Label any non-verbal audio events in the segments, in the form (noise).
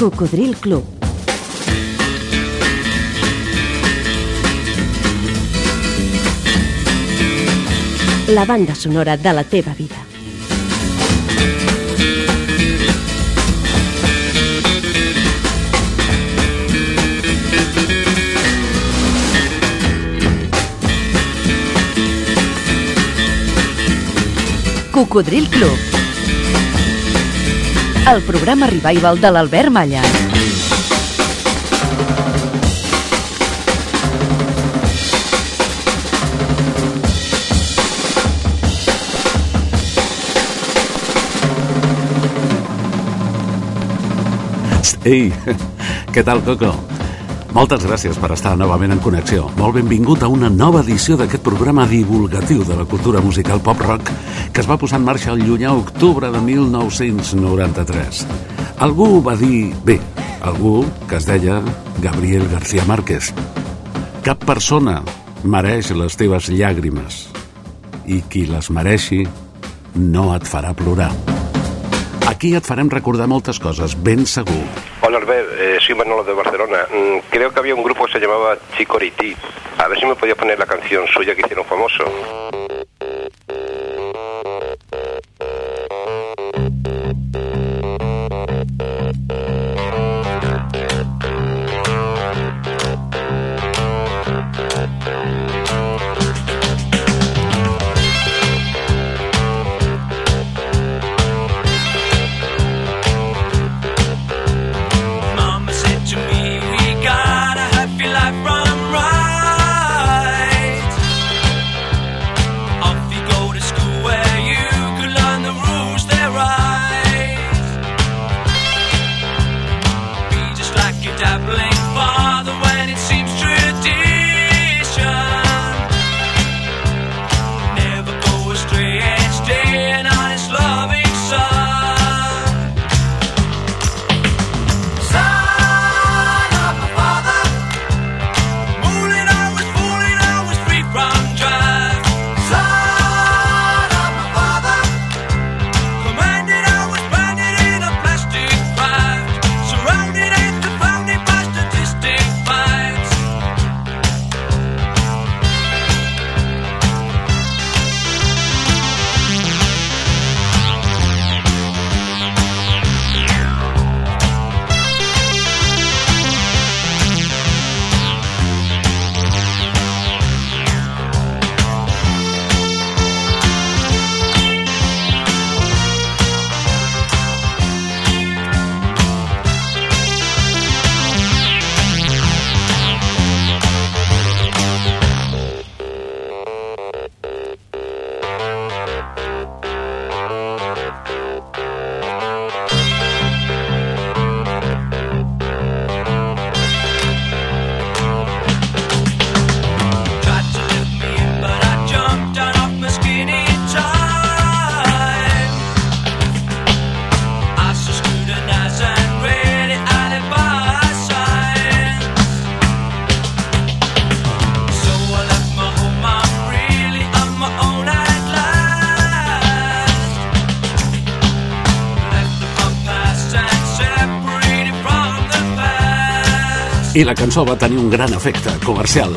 Cocodril Club. La banda sonora de la teva vida. Cocodril Club. El programa revival de l'Albert Malla. Ei, què tal, Coco? Moltes gràcies per estar novament en connexió. Molt benvingut a una nova edició d'aquest programa divulgatiu de la cultura musical pop-rock que es va posar en marxa el llunyà octubre de 1993. Algú va dir... Bé, algú que es deia Gabriel García Márquez. Cap persona mereix les teves llàgrimes i qui les mereixi no et farà plorar. Aquí et farem recordar moltes coses, ben segur. Hola Albert, eh, soy Manolo de Barcelona. Mm, creo que había un grupo que se llamaba Chicoriti. A ver si me podía poner la canción suya que hicieron famoso. I la cançó va tenir un gran efecte comercial.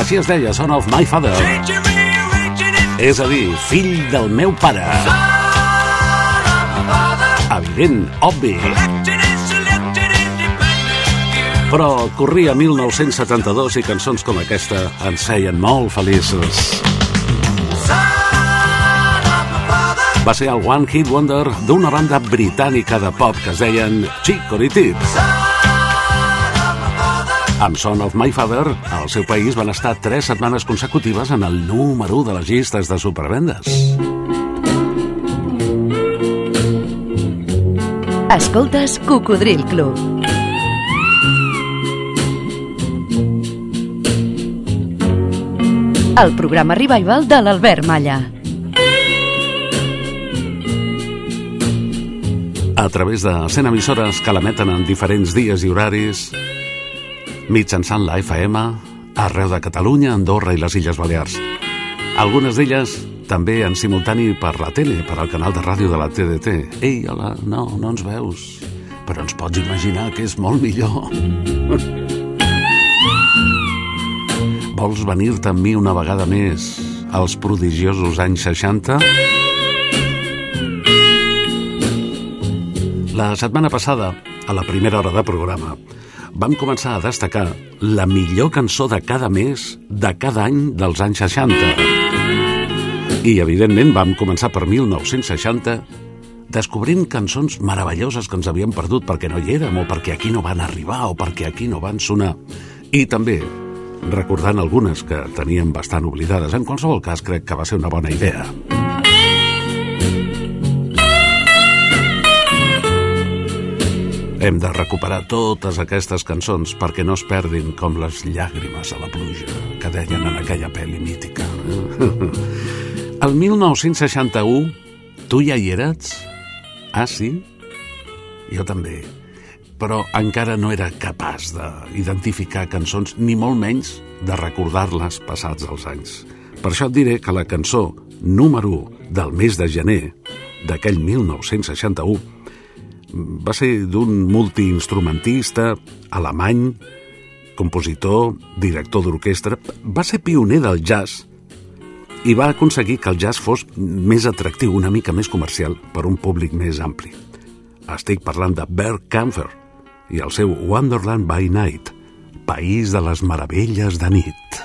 Així es deia, Son of My Father. És a dir, fill del meu pare. Evident, obvi. Però corria 1972 i cançons com aquesta ens feien molt feliços. Va ser el One Hit Wonder d'una banda britànica de pop que es deien Chicory Tips. Amb Son of My Father, al seu país van estar tres setmanes consecutives en el número 1 de les llistes de supervendes. Escoltes Cocodril Club. El programa revival de l'Albert Malla. A través de 100 emissores que l'emeten en diferents dies i horaris, mitjançant la FM, arreu de Catalunya, Andorra i les Illes Balears. Algunes d'elles també en simultani per la tele, per al canal de ràdio de la TDT. Ei, hola, no, no ens veus, però ens pots imaginar que és molt millor. (laughs) Vols venir-te amb mi una vegada més als prodigiosos anys 60? La setmana passada, a la primera hora de programa, vam començar a destacar la millor cançó de cada mes de cada any dels anys 60. I, evidentment, vam començar per 1960 descobrint cançons meravelloses que ens havíem perdut perquè no hi érem o perquè aquí no van arribar o perquè aquí no van sonar. I també recordant algunes que teníem bastant oblidades. En qualsevol cas, crec que va ser una bona idea. Hem de recuperar totes aquestes cançons perquè no es perdin com les llàgrimes a la pluja que deien en aquella pel·li mítica. (laughs) El 1961, tu ja hi eres? Ah, sí? Jo també. Però encara no era capaç d'identificar cançons, ni molt menys de recordar-les passats els anys. Per això et diré que la cançó número 1 del mes de gener d'aquell 1961 va ser d'un multiinstrumentista alemany, compositor, director d'orquestra, va ser pioner del jazz i va aconseguir que el jazz fos més atractiu, una mica més comercial, per un públic més ampli. Estic parlant de Bert Kampfer i el seu Wonderland by Night, País de les Meravelles de nit.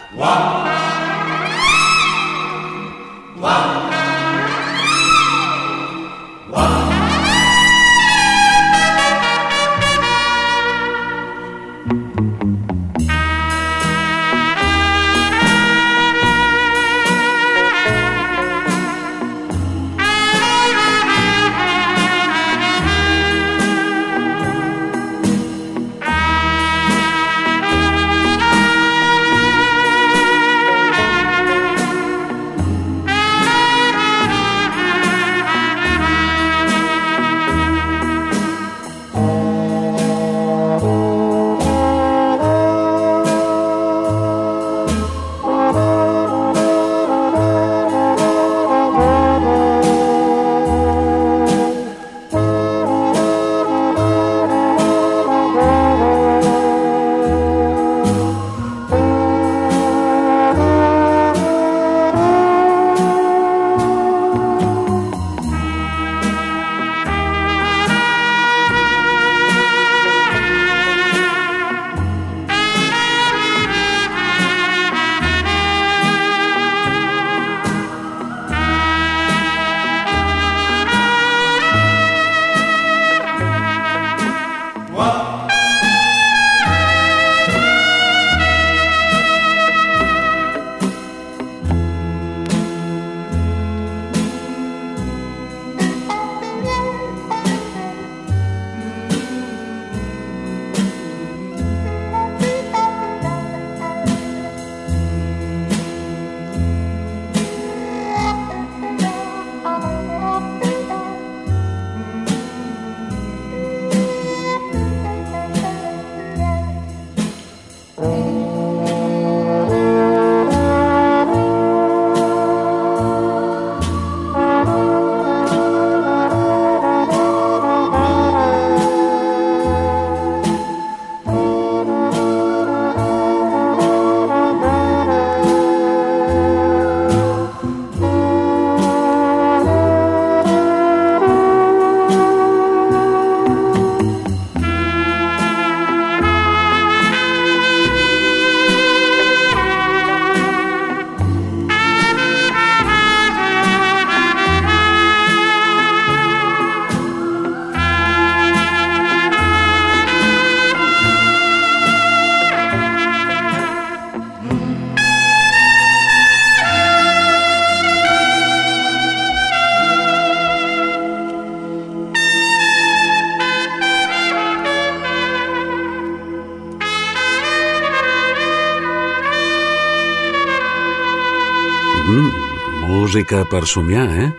Música per somiar, eh?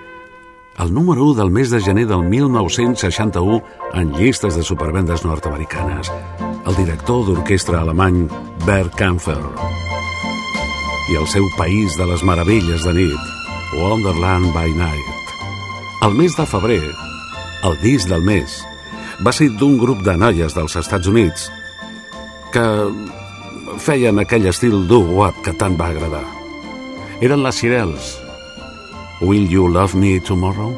El número 1 del mes de gener del 1961 en llistes de supervendes nord-americanes. El director d'orquestra alemany Bert Kampfer. I el seu País de les Meravelles de nit. Wonderland by Night. El mes de febrer, el disc del mes, va ser d'un grup de noies dels Estats Units que feien aquell estil doo-wop que tant va agradar. Eren les Cirels. Will You Love Me Tomorrow?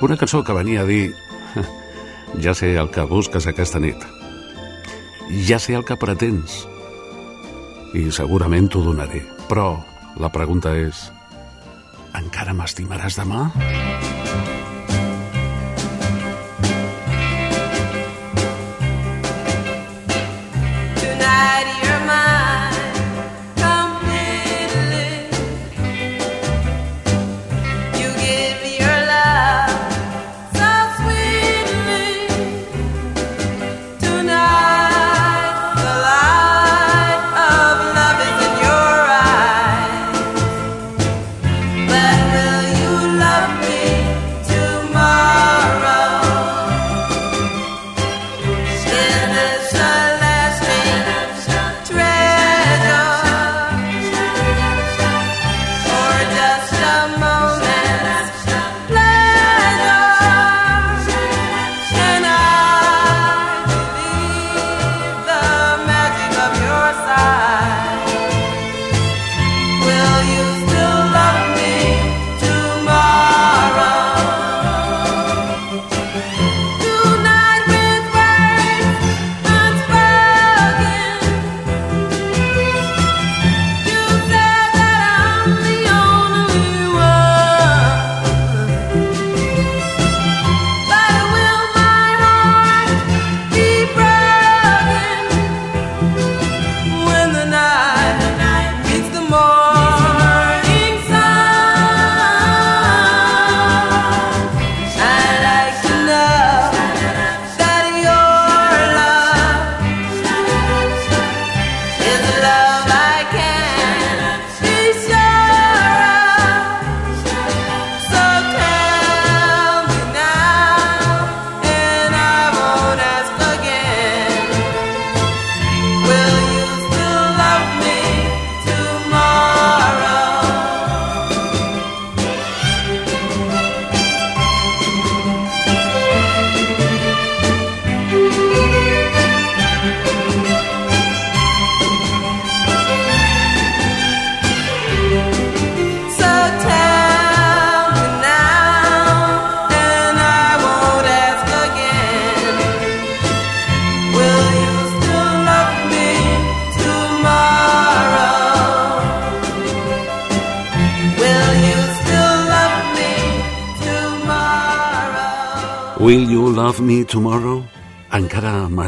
Una cançó que venia a dir (laughs) ja sé el que busques aquesta nit. Ja sé el que pretens. I segurament t'ho donaré. Però la pregunta és... Encara m'estimaràs demà? Tonight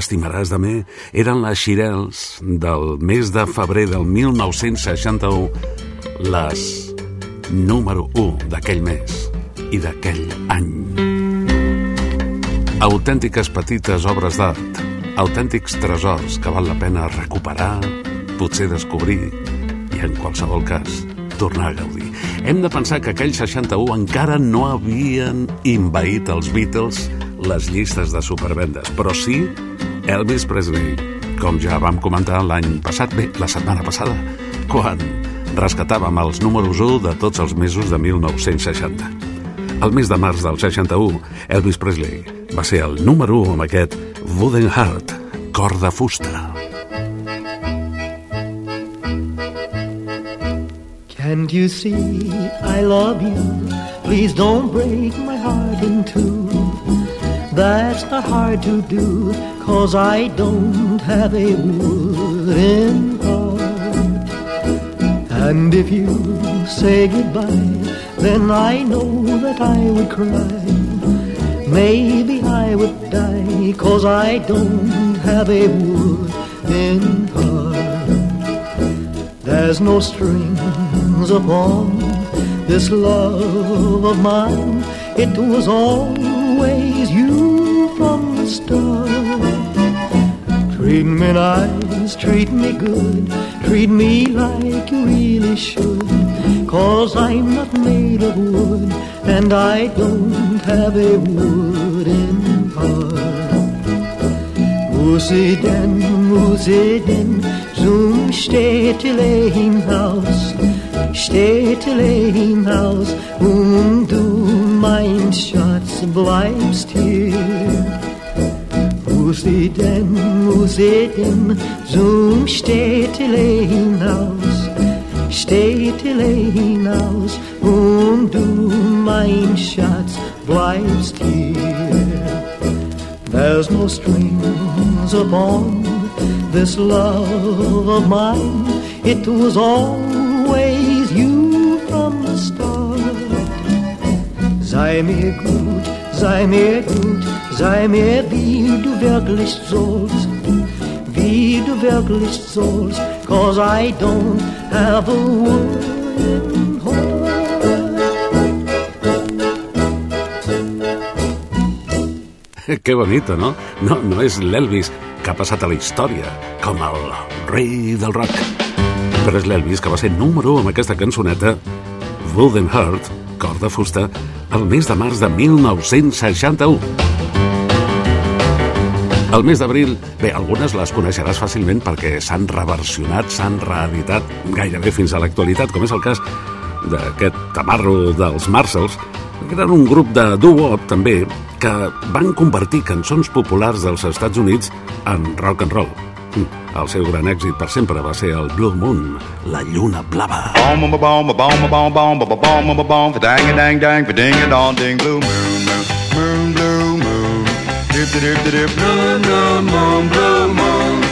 m'estimaràs de mi? Eren les Xirels del mes de febrer del 1961, les número 1 d'aquell mes i d'aquell any. Autèntiques petites obres d'art, autèntics tresors que val la pena recuperar, potser descobrir i, en qualsevol cas, tornar a gaudir. Hem de pensar que aquell 61 encara no havien invaït els Beatles les llistes de supervendes, però sí Elvis Presley, com ja vam comentar l'any passat, bé, la setmana passada, quan rescatàvem els números 1 de tots els mesos de 1960. El mes de març del 61, Elvis Presley va ser el número 1 amb aquest Wooden Heart, cor de fusta. Can't you see I love you? Please don't break my heart in two. That's not hard to do, cause I don't have a wooden heart. And if you say goodbye, then I know that I would cry. Maybe I would die, cause I don't have a wooden heart. There's no strings upon this love of mine. It was always you from the start. Treat me nice, treat me good, treat me like you really should. Cause I'm not made of wood, and I don't have a wooden heart. Musi denn, musi denn, zum städtelein Haus steht hinaus und um du, mein Schatz, bleibst hier. Sie denn, zum Städtele hinaus, Städtele hinaus und du, mein Schatz, bleibst hier. There's no strings upon this love of mine. It was always you from the start. Sei mir gut, sei mir gut, sei mir wie du wirklich sollst, wie du wirklich sollst, cause I don't have a word. Que bonito, no? No, no és l'Elvis que ha passat a la història com el rei del rock. Però és l'Elvis que va ser número 1 amb aquesta cançoneta Wooden Heart, cor de fusta, el mes de març de 1961. El mes d'abril, bé, algunes les coneixeràs fàcilment perquè s'han reversionat, s'han reeditat gairebé fins a l'actualitat, com és el cas d'aquest tamarro dels Marsals, que eren un grup de duo també que van convertir cançons populars dels Estats Units en rock and roll. El seu gran èxit per sempre va ser el Blue Moon, la lluna blava. Blue moon. Blue moon, blue moon.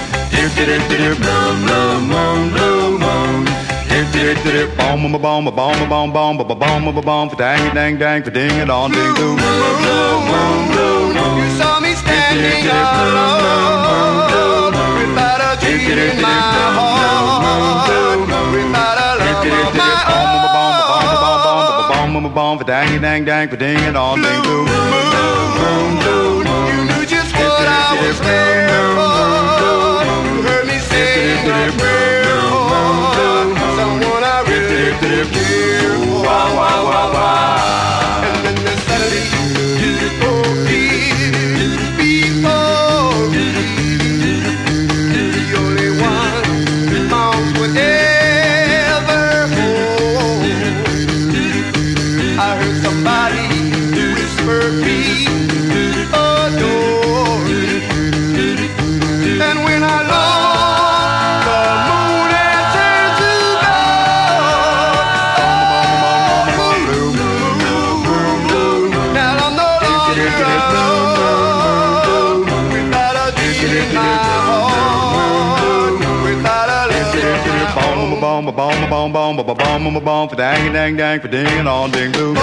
Blue moon, blue moon. Bomb a bomb a bomb a bomb bomb a bomb a bomb for dang dang dang for ding a on, ding doo. Blue moon, blue moon. You saw me standing alone without a dream in my heart, without a love of my own. Bomb a bomb a bomb a bomb a bomb for dang dang dang for ding a on, ding doo what I was there for. You heard me say my prayer for someone I really care for. Bom bom bom bom bom for dang dang dang for ding and on ding blue.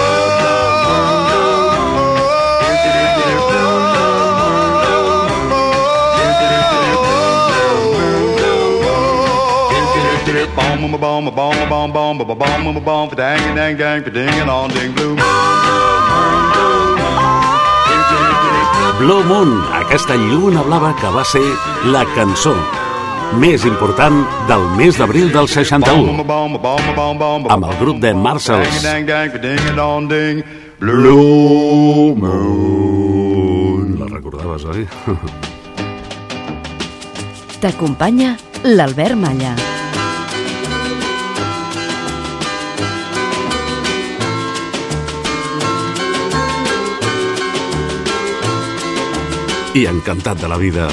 Bom bom bom bom bom bom bom bom bom for dang dang dang for ding and on ding blue. Blue Moon, aquesta lluna blava que va ser la cançó més important del mes d'abril del 61 amb el grup de Marshalls. Blue Moon. La recordaves, oi? (laughs) T'acompanya l'Albert Malla. I encantat de la vida.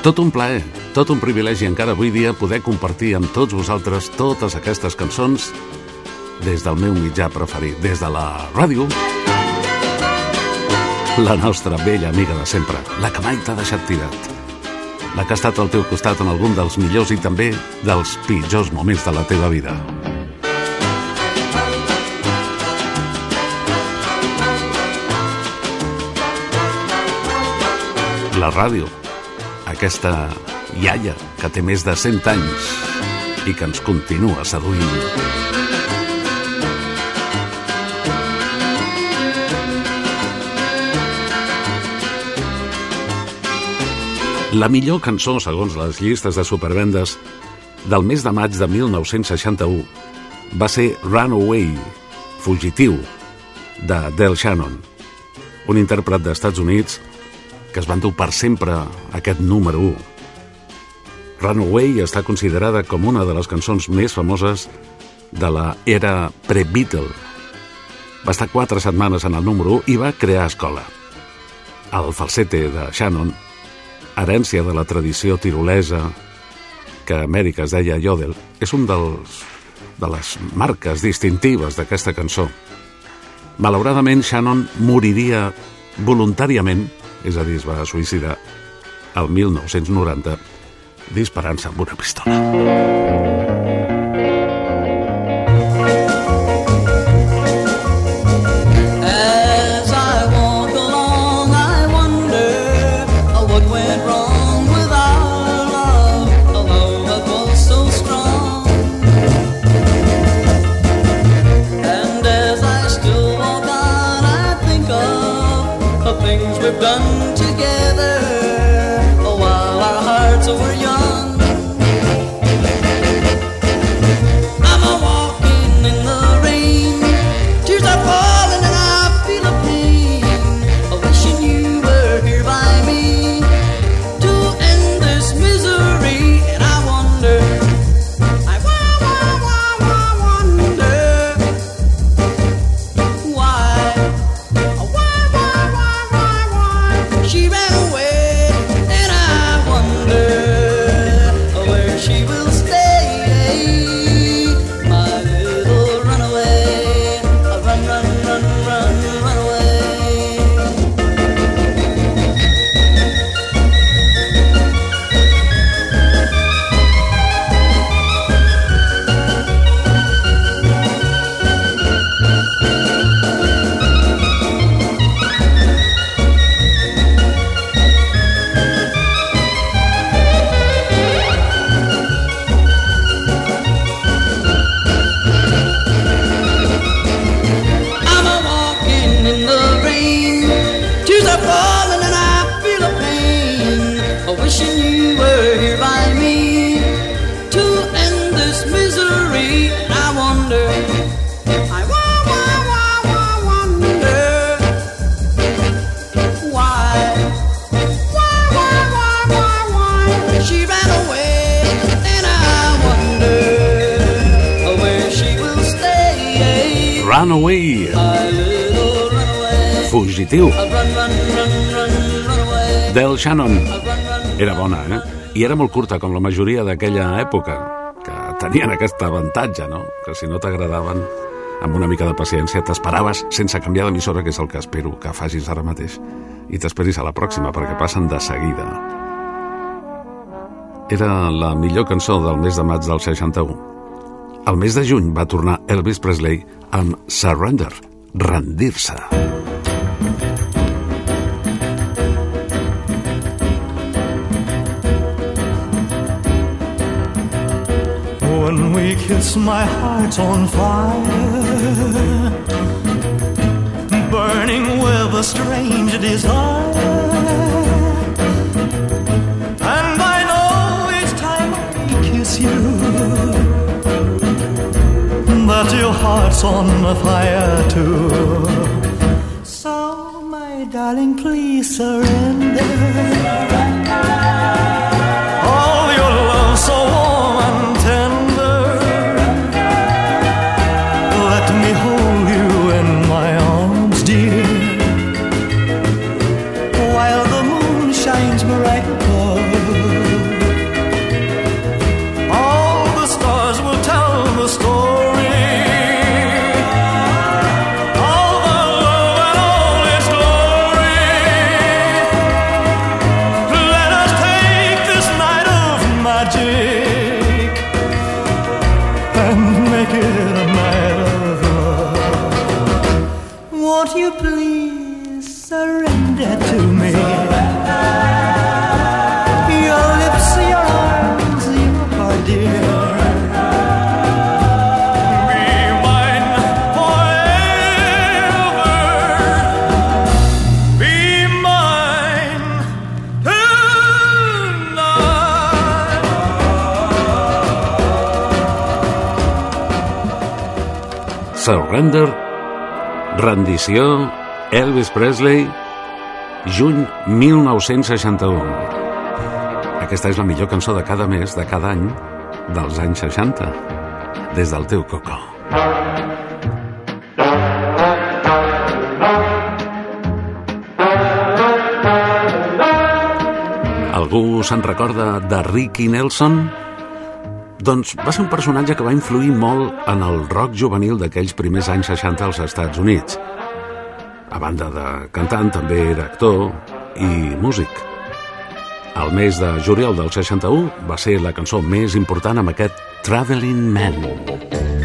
Tot un plaer, tot un privilegi encara avui dia poder compartir amb tots vosaltres totes aquestes cançons des del meu mitjà preferit, des de la ràdio. La nostra vella amiga de sempre, la que mai t'ha deixat tirat. La que ha estat al teu costat en algun dels millors i també dels pitjors moments de la teva vida. La ràdio, aquesta iaia que té més de 100 anys i que ens continua seduint. La millor cançó, segons les llistes de supervendes, del mes de maig de 1961 va ser Runaway, Fugitiu, de Del Shannon, un intèrpret d'Estats Units que es va endur per sempre aquest número 1. Runaway està considerada com una de les cançons més famoses de la era pre-Beatle. Va estar quatre setmanes en el número 1 i va crear escola. El falsete de Shannon, herència de la tradició tirolesa que a Amèrica es deia Yodel, és un dels, de les marques distintives d'aquesta cançó. Malauradament, Shannon moriria voluntàriament, és a dir, es va suïcidar, el 1990, disparant-se amb una pistola. Fugitiu, del Shannon. Era bona, eh? I era molt curta, com la majoria d'aquella època, que tenien aquest avantatge, no? Que si no t'agradaven, amb una mica de paciència, t'esperaves sense canviar d'emissora, que és el que espero que facis ara mateix, i t'esperis a la pròxima, perquè passen de seguida. Era la millor cançó del mes de maig del 61. El mes de juny va tornar Elvis Presley amb Surrender, rendir-se. When we kiss, my heart's on fire, burning with a strange desire. And I know each time I kiss you that your heart's on fire too. So, my darling, please surrender. All your love so warm Surrender, rendició, Elvis Presley, juny 1961. Aquesta és la millor cançó de cada mes, de cada any, dels anys 60, des del teu Coco. Algú se'n recorda de Ricky Nelson? Doncs va ser un personatge que va influir molt en el rock juvenil d'aquells primers anys 60 als Estats Units. A banda de cantant, també era actor i músic. El mes de juliol del 61 va ser la cançó més important amb aquest Traveling Man. I'm a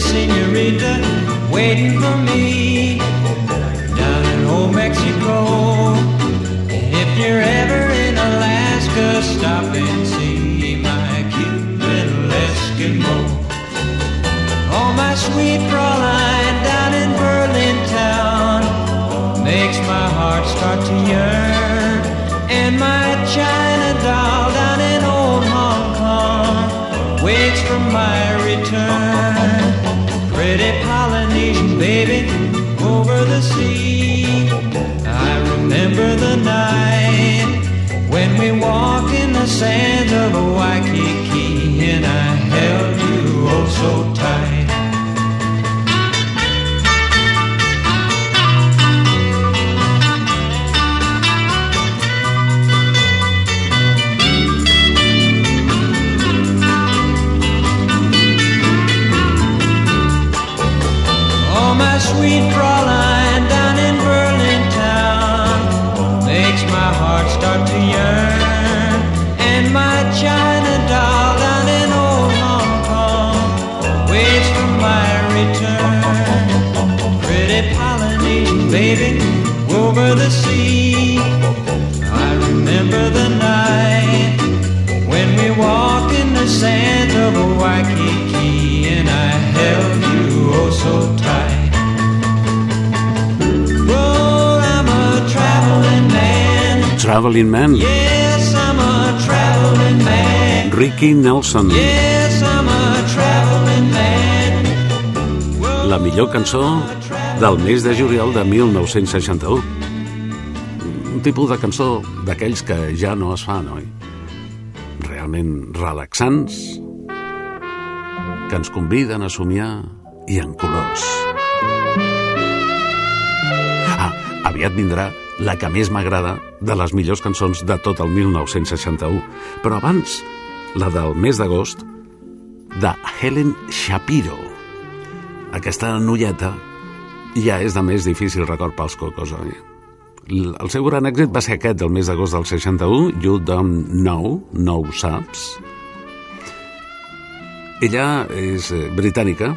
senorita waiting for me down in old Mexico. And if you're ever in Alaska, stop and see my cute little Eskimo. Oh, my sweet Fraulein down in Berlin town makes my heart start to yearn. Ricky Nelson. Yes. La millor cançó del mes de juliol de 1961. Un tipus de cançó d'aquells que ja no es fan, oi? Realment relaxants, que ens conviden a somiar i en colors. Ah, aviat vindrà la que més m'agrada de les millors cançons de tot el 1961. Però abans, la del mes d'agost, de Helen Shapiro. Aquesta noieta ja és de més difícil record pels cocos, oi? El seu gran èxit va ser aquest del mes d'agost del 61, You Don't Know, No ho saps. Ella és eh, britànica,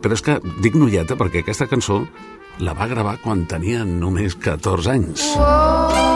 però és que dic noieta perquè aquesta cançó la va gravar quan tenia només 14 anys. Oh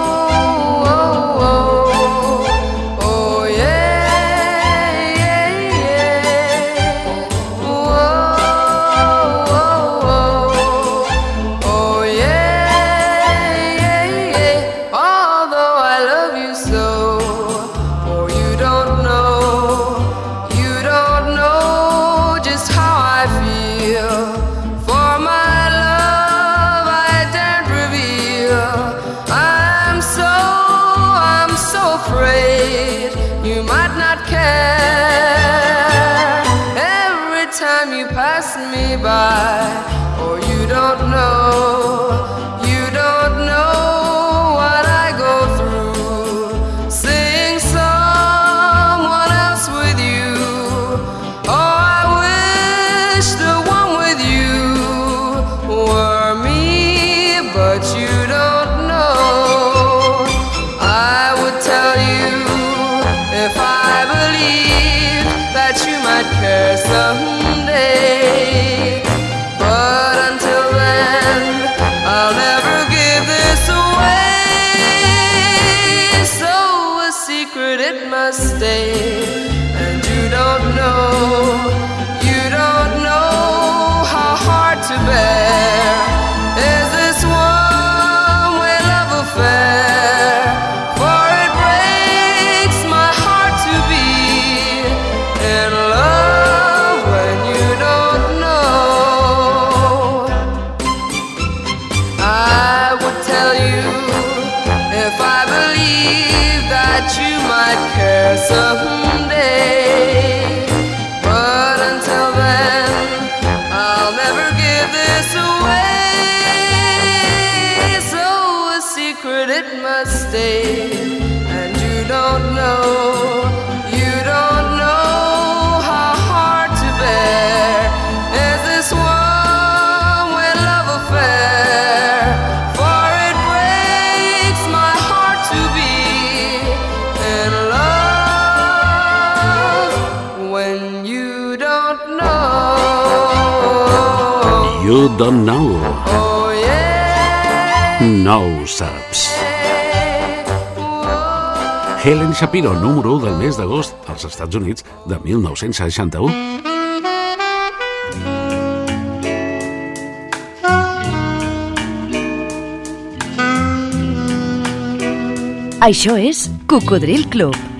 Don't know. Oh yeah. No ho saps. Helen Shapiro, número 1 del mes d'agost als Estats Units de 1961. Això és Cocodril Club.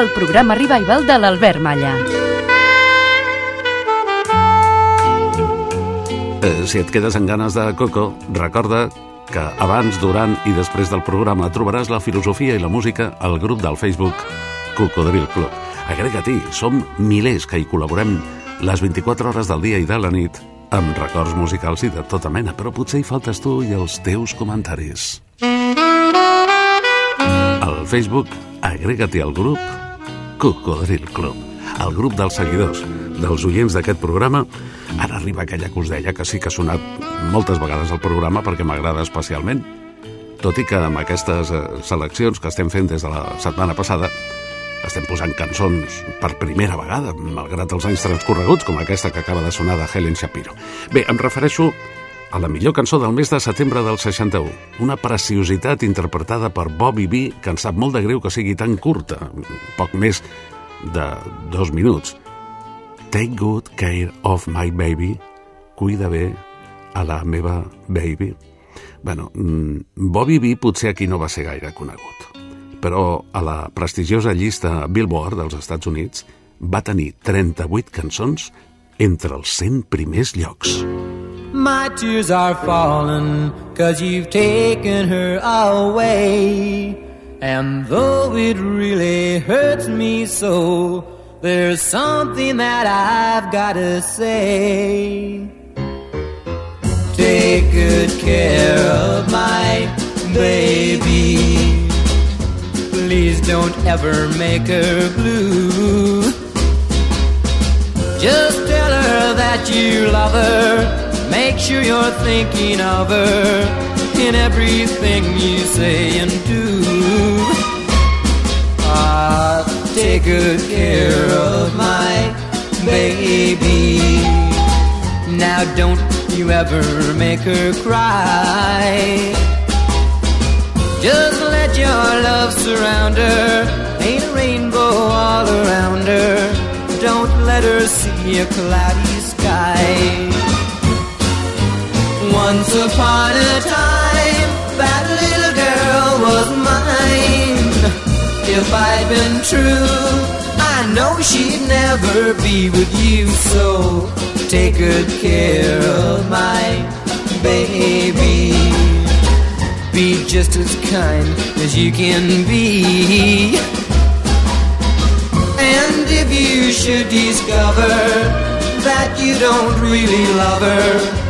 El programa revival de l'Albert Malla. Eh, si et quedes amb ganes de Coco, recorda que abans, durant i després del programa trobaràs la filosofia i la música al grup del Facebook Cocodril Club. Agrega-t'hi, som milers que hi col·laborem les 24 hores del dia i de la nit amb records musicals i de tota mena, però potser hi faltes tu i els teus comentaris. Al Facebook, agrega-t'hi al grup Cocodril Club, el grup dels seguidors, dels oients d'aquest programa. Ara arriba aquella que us deia que sí que ha sonat moltes vegades al programa perquè m'agrada especialment, tot i que amb aquestes eh, seleccions que estem fent des de la setmana passada estem posant cançons per primera vegada, malgrat els anys transcorreguts, com aquesta que acaba de sonar de Helen Shapiro. Bé, em refereixo a la millor cançó del mes de setembre del 61, una preciositat interpretada per Bobby B, que ens sap molt de greu que sigui tan curta, poc més de dos minuts. Take good care of my baby, cuida bé a la meva baby. Bueno, mm, Bobby B potser aquí no va ser gaire conegut, però a la prestigiosa llista Billboard dels Estats Units va tenir 38 cançons entre els 100 primers llocs. My tears are falling cause you've taken her away. And though it really hurts me so, there's something that I've gotta say. Take good care of my baby. Please don't ever make her blue. Just tell her that you love her. Make sure you're thinking of her in everything you say and do. Ah, take good care of my baby. Now don't you ever make her cry. Just let your love surround her. Paint a rainbow all around her. Don't let her see a cloudy sky. Once upon a time, that little girl was mine. If I'd been true, I know she'd never be with you. So take good care of my baby. Be just as kind as you can be. And if you should discover that you don't really love her,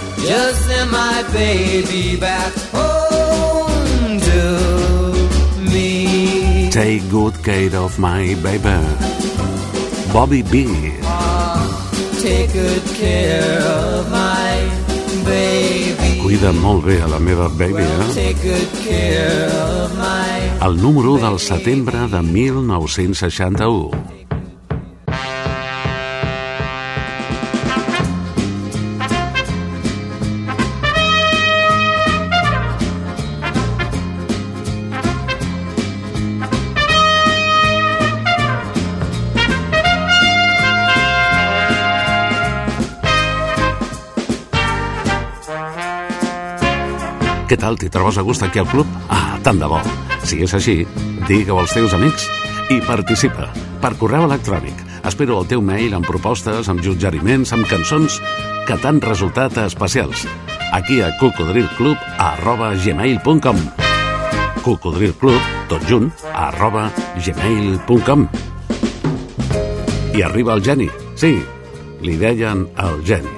just send my baby back home to me. Take good care of my baby. Bobby B. Take good care of my baby. Cuida molt bé a la meva baby, eh? Take good care of my El número 1 del setembre de 1961. Què tal, t'hi trobes a gust aquí al club? Ah, tant de bo. Si és així, digue-ho als teus amics i participa per correu electrònic. Espero el teu mail amb propostes, amb suggeriments, amb cançons que t'han resultat especials. Aquí a cocodrilclub arroba gmail.com cocodrilclub, tot junt, arroba gmail.com I arriba el geni. Sí, li deien el geni.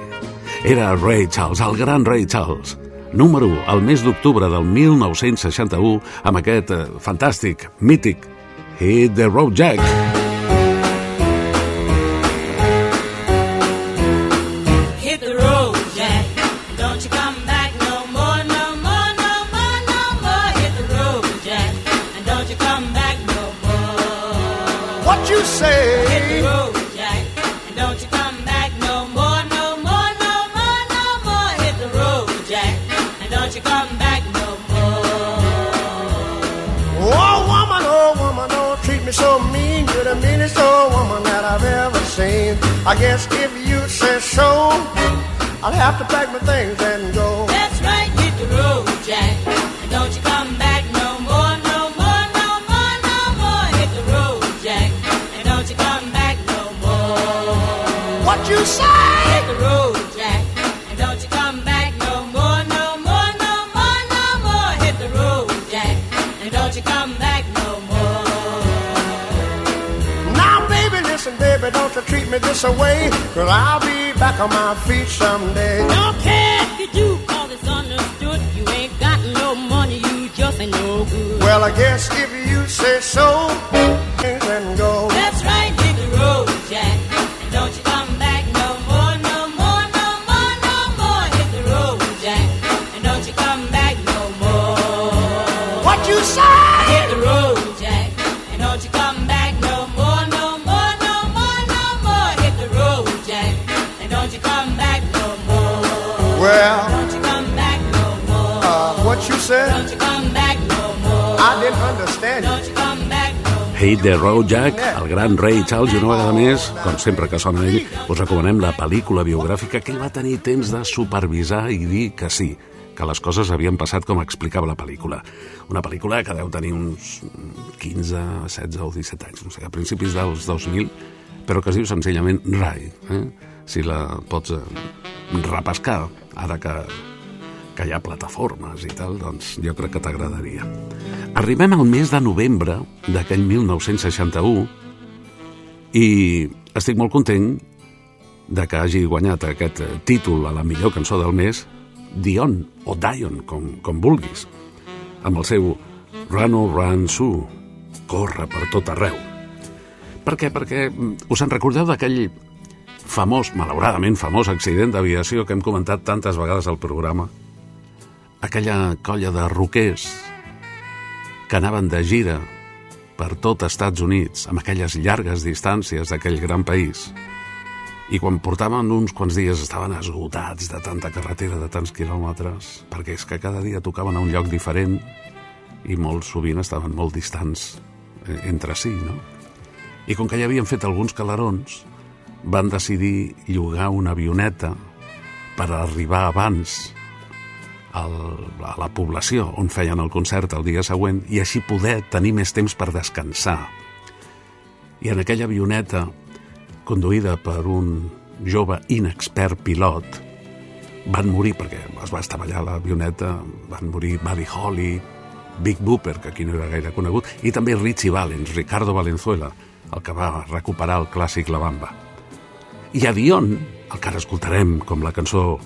Era Ray Charles, el gran Ray Charles. Número 1, al mes d'octubre del 1961, amb aquest eh, fantàstic, mític Hit the Road Jack. Hit the Road Jack, el gran Ray Charles, i una vegada més, com sempre que sona ell, us recomanem la pel·lícula biogràfica que ell va tenir temps de supervisar i dir que sí, que les coses havien passat com explicava la pel·lícula. Una pel·lícula que deu tenir uns 15, 16 o 17 anys, no sé, a principis dels 2000, però que es diu senzillament Ray. Eh? Si la pots eh, repescar, ara que, que hi ha plataformes i tal, doncs jo crec que t'agradaria. Arribem al mes de novembre d'aquell 1961 i estic molt content de que hagi guanyat aquest eh, títol a la millor cançó del mes Dion o Dion, com, com vulguis amb el seu Run or Run Su corre per tot arreu per què? Perquè mm, us en recordeu d'aquell famós, malauradament famós accident d'aviació que hem comentat tantes vegades al programa aquella colla de roquers que anaven de gira per tot Estats Units, amb aquelles llargues distàncies d'aquell gran país. I quan portaven uns quants dies estaven esgotats de tanta carretera, de tants quilòmetres, perquè és que cada dia tocaven a un lloc diferent i molt sovint estaven molt distants eh, entre si, no? I com que ja havien fet alguns calarons, van decidir llogar una avioneta per arribar abans al, a la població on feien el concert el dia següent i així poder tenir més temps per descansar. I en aquella avioneta, conduïda per un jove inexpert pilot, van morir, perquè es va estavellar l'avioneta, van morir Buddy Holly, Big Booper, que aquí no era gaire conegut, i també Richie Valens, Ricardo Valenzuela, el que va recuperar el clàssic La Bamba. I a Dion, el que ara escoltarem com la cançó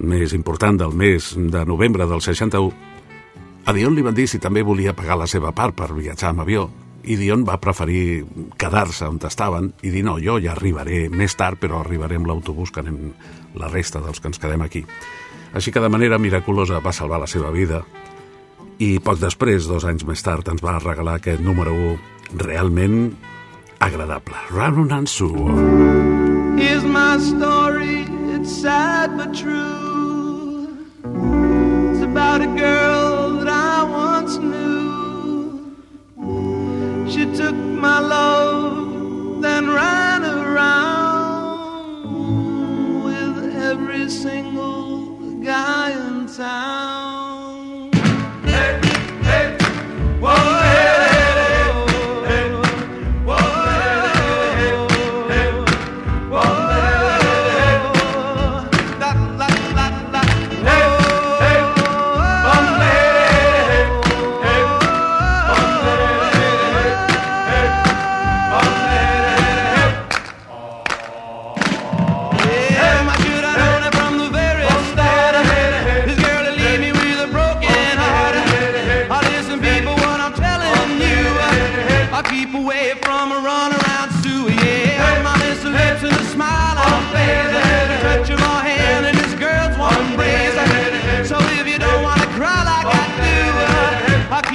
més important del mes de novembre del 61, a Dion li van dir si també volia pagar la seva part per viatjar amb avió, i Dion va preferir quedar-se on estaven i dir no, jo ja arribaré més tard, però arribaré amb l'autobús que anem la resta dels que ens quedem aquí. Així que de manera miraculosa va salvar la seva vida i poc després, dos anys més tard, ens va regalar aquest número 1 realment agradable. Run and Sue. Here's my story, it's sad but true. About a girl that I once knew. She took my love, then ran around with every single guy in town.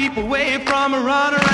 Keep away from a run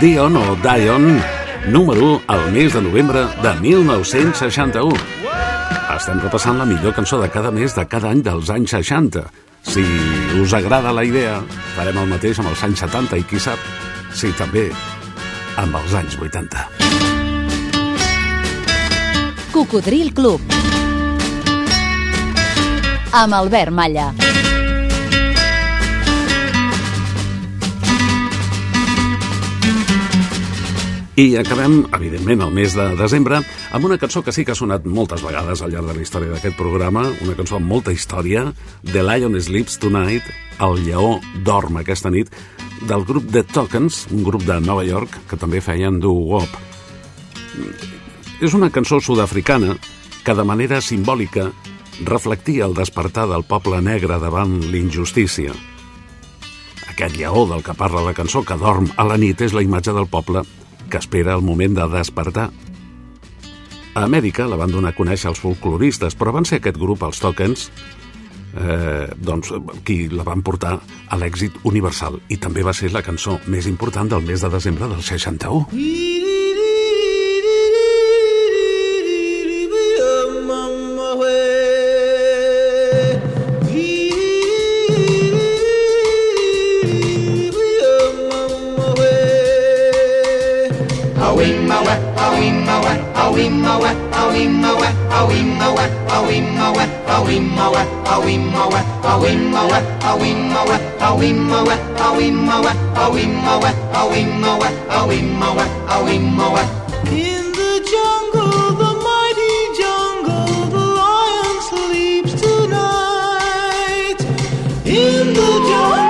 Dion o Dion, número 1 al mes de novembre de 1961. Estem repassant la millor cançó de cada mes de cada any dels anys 60. Si us agrada la idea, farem el mateix amb els anys 70 i qui sap, si també amb els anys 80. Cocodril Club. Amb Albert Malla. I acabem, evidentment, el mes de desembre amb una cançó que sí que ha sonat moltes vegades al llarg de la història d'aquest programa, una cançó amb molta història, The Lion Sleeps Tonight, El lleó dorm aquesta nit, del grup The Tokens, un grup de Nova York que també feien doo-wop. És una cançó sud-africana que de manera simbòlica reflectia el despertar del poble negre davant l'injustícia. Aquest lleó del que parla la cançó que dorm a la nit és la imatge del poble que espera el moment de despertar. A Amèrica la van donar a conèixer els folcloristes, però van ser aquest grup, els Tokens, eh, doncs, qui la van portar a l'èxit universal. I també va ser la cançó més important del mes de desembre del 61. In the jungle, the mighty jungle, the lion sleeps tonight. In the jungle,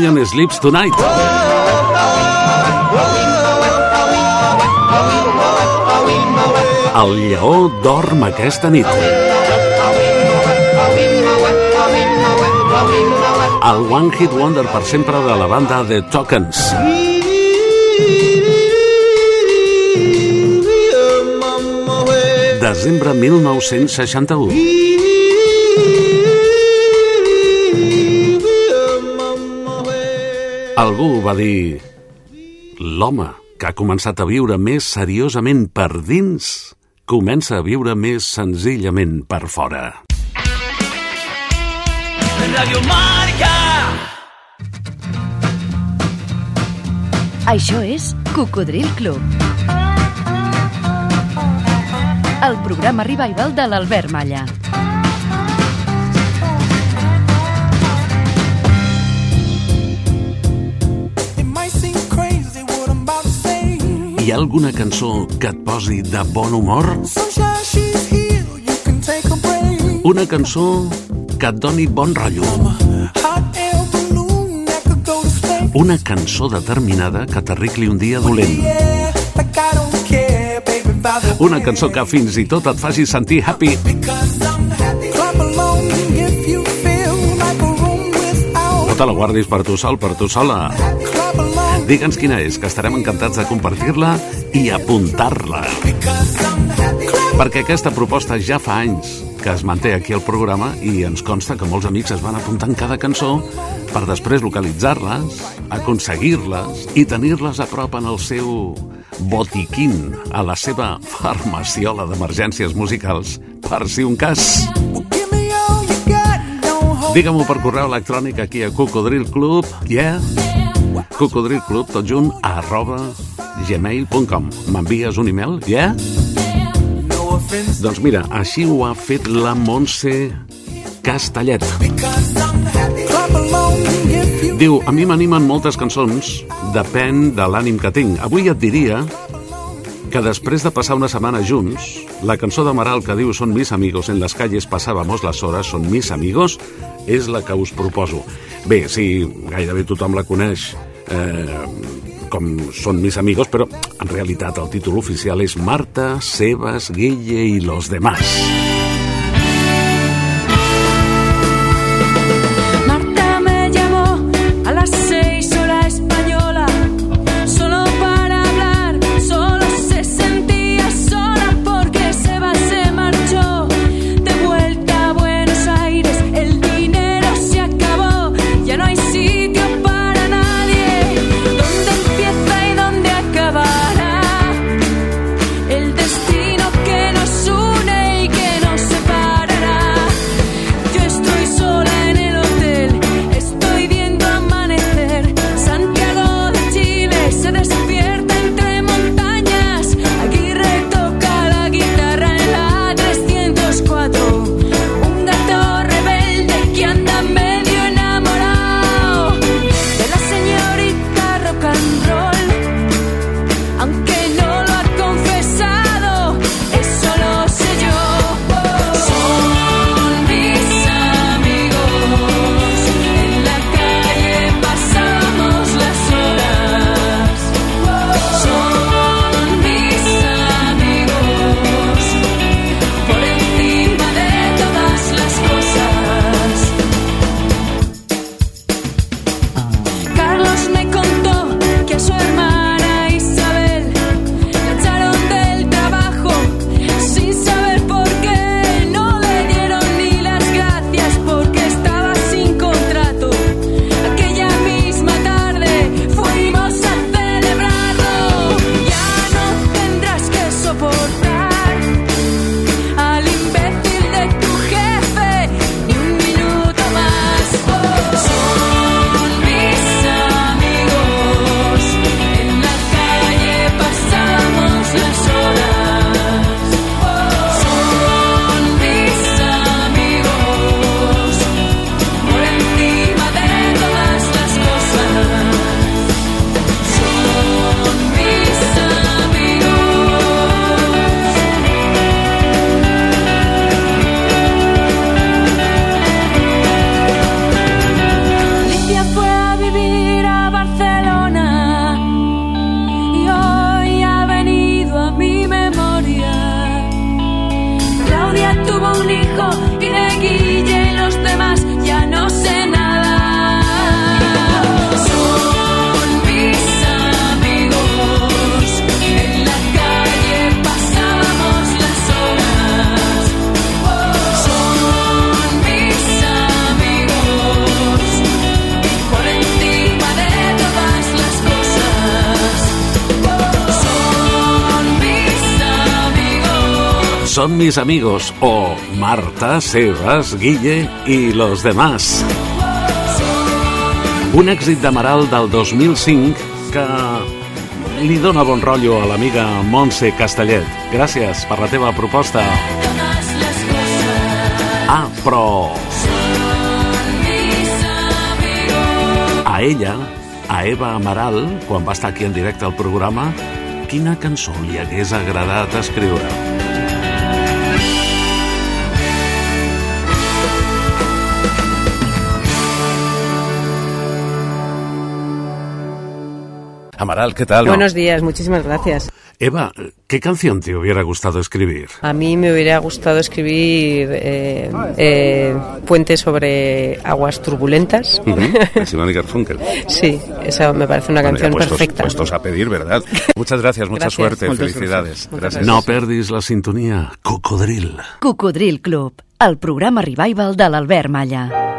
Lion Sleeps Tonight. El lleó dorm aquesta nit. El One Hit Wonder per sempre de la banda The Tokens. Desembre 1961. Algú va dir... L'home que ha començat a viure més seriosament per dins comença a viure més senzillament per fora. Radio Marca. Això és Cocodril Club. El programa revival de l'Albert Malla. Ha alguna cançó que et posi de bon humor? Una cançó que et doni bon rotllo? Una cançó determinada que t'arregli un dia dolent? Una cançó que fins i tot et faci sentir happy? No te la guardis per tu sol, per tu sola. Digue'ns quina és, que estarem encantats de compartir-la i apuntar-la. Perquè aquesta proposta ja fa anys que es manté aquí al programa i ens consta que molts amics es van apuntant cada cançó per després localitzar-les, aconseguir-les i tenir-les a prop en el seu botiquín, a la seva farmaciola d'emergències musicals, per si un cas. Digue-m'ho per correu electrònic aquí a Cocodril Club, yeah? Cocodril Club, tot junt, arroba gmail.com. M'envies un email, yeah? Doncs mira, així ho ha fet la Montse Castellet. Diu, a mi m'animen moltes cançons, depèn de l'ànim que tinc. Avui et diria que després de passar una setmana junts, la cançó d'Amaral que diu Són mis amigos, en les calles pasábamos las horas, són mis amigos, és la que us proposo. Bé, sí, gairebé tothom la coneix eh, com Són mis amigos, però en realitat el títol oficial és Marta, Sebas, Guille i los demás. Mis amigos o Marta, Sebas, Guille i los demás. Un èxit d'Amaral del 2005 que li dona bon rotllo a l'amiga Montse Castellet. Gràcies per la teva proposta. Ah, però... A ella, a Eva Amaral, quan va estar aquí en directe al programa, quina cançó li hagués agradat escriure? Amaral, ¿qué tal? Buenos días, muchísimas gracias. Eva, ¿qué canción te hubiera gustado escribir? A mí me hubiera gustado escribir eh, eh, Puentes sobre aguas turbulentas. Y Garfunkel. (laughs) Sí, esa me parece una Bueno, canción puestos, perfecta. puestos a pedir, ¿verdad? (laughs) Muchas gracias, mucha Gracias. suerte, Muchas felicidades. gracias. No perdis la sintonia. Cocodril. Cocodril Club, el programa revival de l'Albert Malla.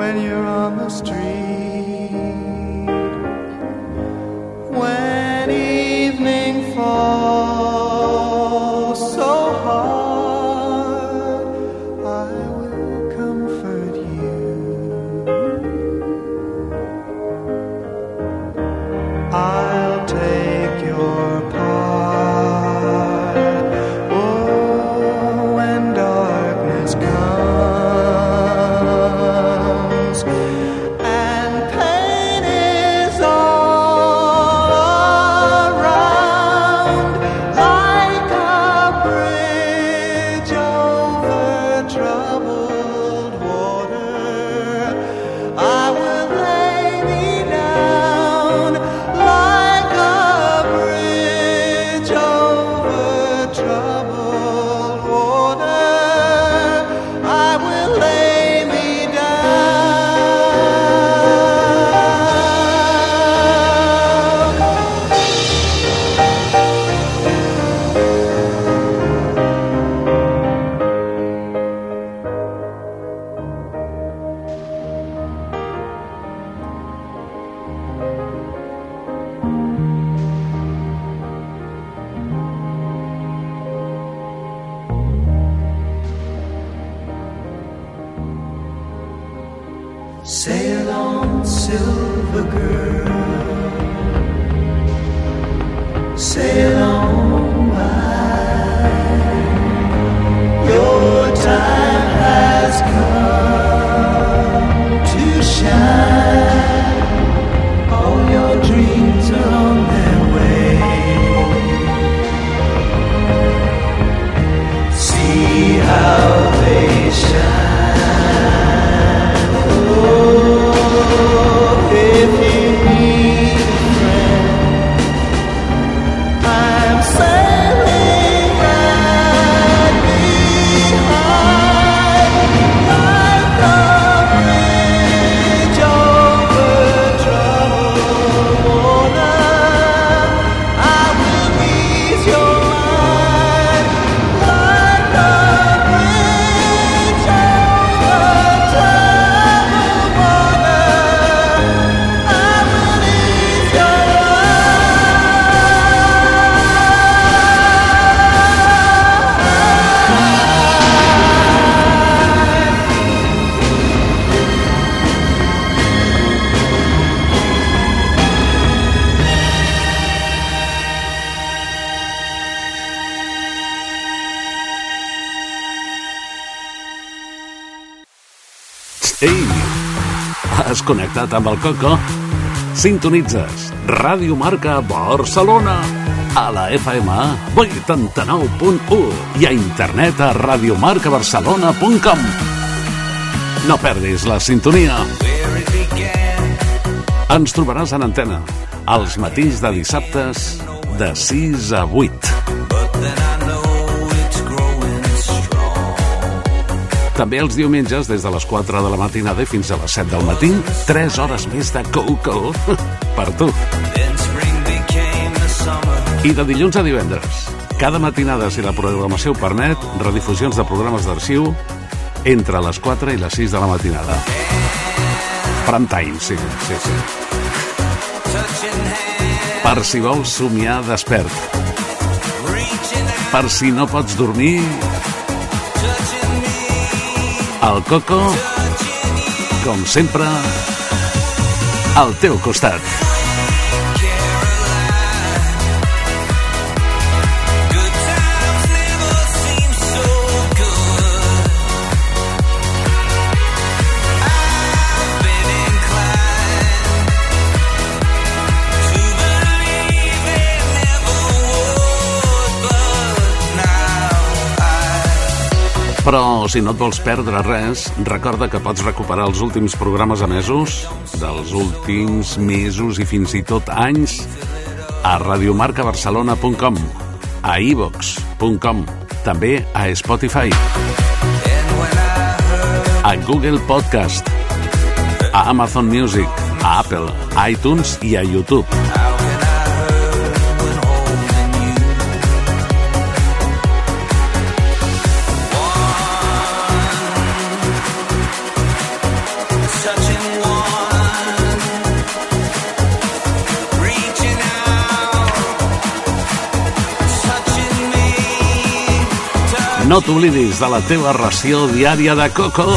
when you're on the street. Connectat amb el Coco? Sintonitzes Ràdio Marca Barcelona a la FM 89.1 i a internet a radiomarcabarcelona.com No perdis la sintonia. Ens trobaràs en antena els matins de dissabtes de 6 a 8. També els diumenges, des de les 4 de la matinada fins a les 7 del matí, 3 hores més de Coco (laughs) per tu. I de dilluns a divendres, cada matinada, si la programació ho permet, redifusions de programes d'arxiu entre les 4 i les 6 de la matinada. Prime time, sí, sí, sí. Per si vols somiar despert. Per si no pots dormir, el Coco, com sempre, al teu costat. Però si no et vols perdre res, recorda que pots recuperar els últims programes emesos, dels últims mesos i fins i tot anys, a radiomarcabarcelona.com, a ivox.com, també a Spotify, a Google Podcast, a Amazon Music, a Apple, a iTunes i a YouTube. No t'oblidis de la teva ració diària de coco.